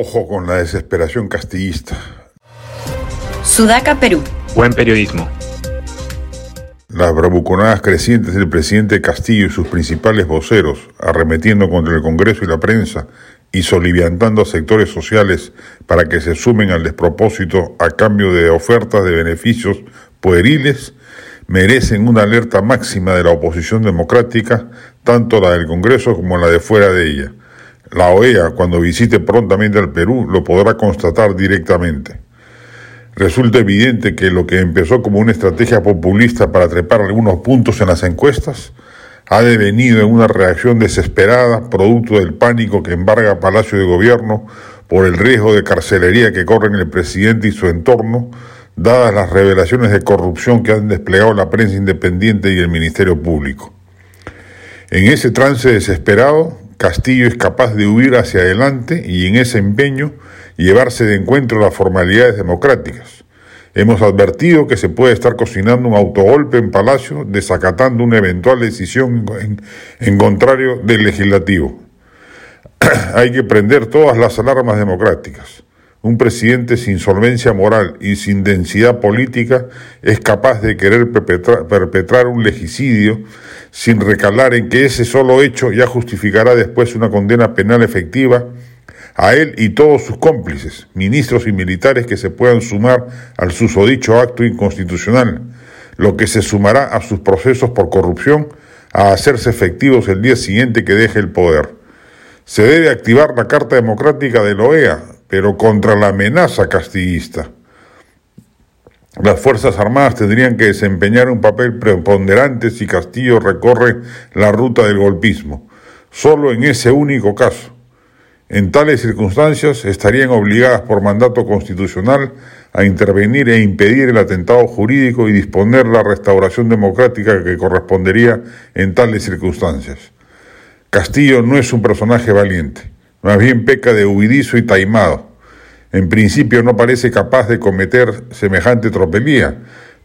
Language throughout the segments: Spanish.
Ojo con la desesperación castillista. Sudaca, Perú. Buen periodismo. Las bravuconadas crecientes del presidente Castillo y sus principales voceros, arremetiendo contra el Congreso y la prensa y soliviantando a sectores sociales para que se sumen al despropósito a cambio de ofertas de beneficios pueriles, merecen una alerta máxima de la oposición democrática, tanto la del Congreso como la de fuera de ella. La OEA, cuando visite prontamente al Perú, lo podrá constatar directamente. Resulta evidente que lo que empezó como una estrategia populista para trepar algunos puntos en las encuestas, ha devenido en una reacción desesperada, producto del pánico que embarga Palacio de Gobierno por el riesgo de carcelería que corren el presidente y su entorno, dadas las revelaciones de corrupción que han desplegado la prensa independiente y el Ministerio Público. En ese trance desesperado, Castillo es capaz de huir hacia adelante y en ese empeño llevarse de encuentro las formalidades democráticas. Hemos advertido que se puede estar cocinando un autogolpe en Palacio desacatando una eventual decisión en, contrario del legislativo. Hay que prender todas las alarmas democráticas. Un presidente sin solvencia moral y sin densidad política es capaz de querer perpetrar, un legicidio sin recalar en que ese solo hecho ya justificará después una condena penal efectiva a él y todos sus cómplices, ministros y militares que se puedan sumar al susodicho acto inconstitucional, lo que se sumará a sus procesos por corrupción a hacerse efectivos el día siguiente que deje el poder. Se debe activar la Carta Democrática de la OEA, pero contra la amenaza castillista. Las Fuerzas Armadas tendrían que desempeñar un papel preponderante si Castillo recorre la ruta del golpismo, solo en ese único caso. En tales circunstancias estarían obligadas por mandato constitucional a intervenir e impedir el atentado jurídico y disponer la restauración democrática que correspondería en tales circunstancias. Castillo no es un personaje valiente, más bien peca de huidizo y taimado. En principio no parece capaz de cometer semejante tropelía,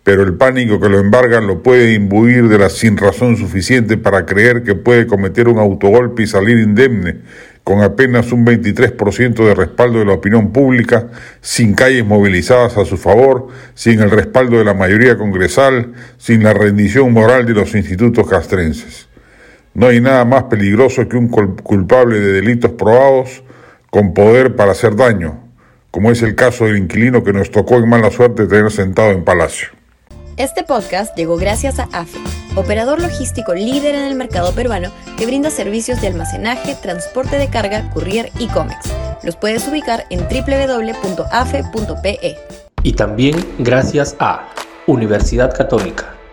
pero el pánico que lo embarga lo puede imbuir de la sinrazón suficiente para creer que puede cometer un autogolpe y salir indemne, con apenas un 23% de respaldo de la opinión pública, sin calles movilizadas a su favor, sin el respaldo de la mayoría congresal, sin la rendición moral de los institutos castrenses. No hay nada más peligroso que un culpable de delitos probados con poder para hacer daño, como es el caso del inquilino que nos tocó en mala suerte tener sentado en Palacio. Este podcast llegó gracias a AFE, operador logístico líder en el mercado peruano que brinda servicios de almacenaje, transporte de carga, courier y cómics. Los puedes ubicar en www.afe.pe. Y también gracias a Universidad Católica,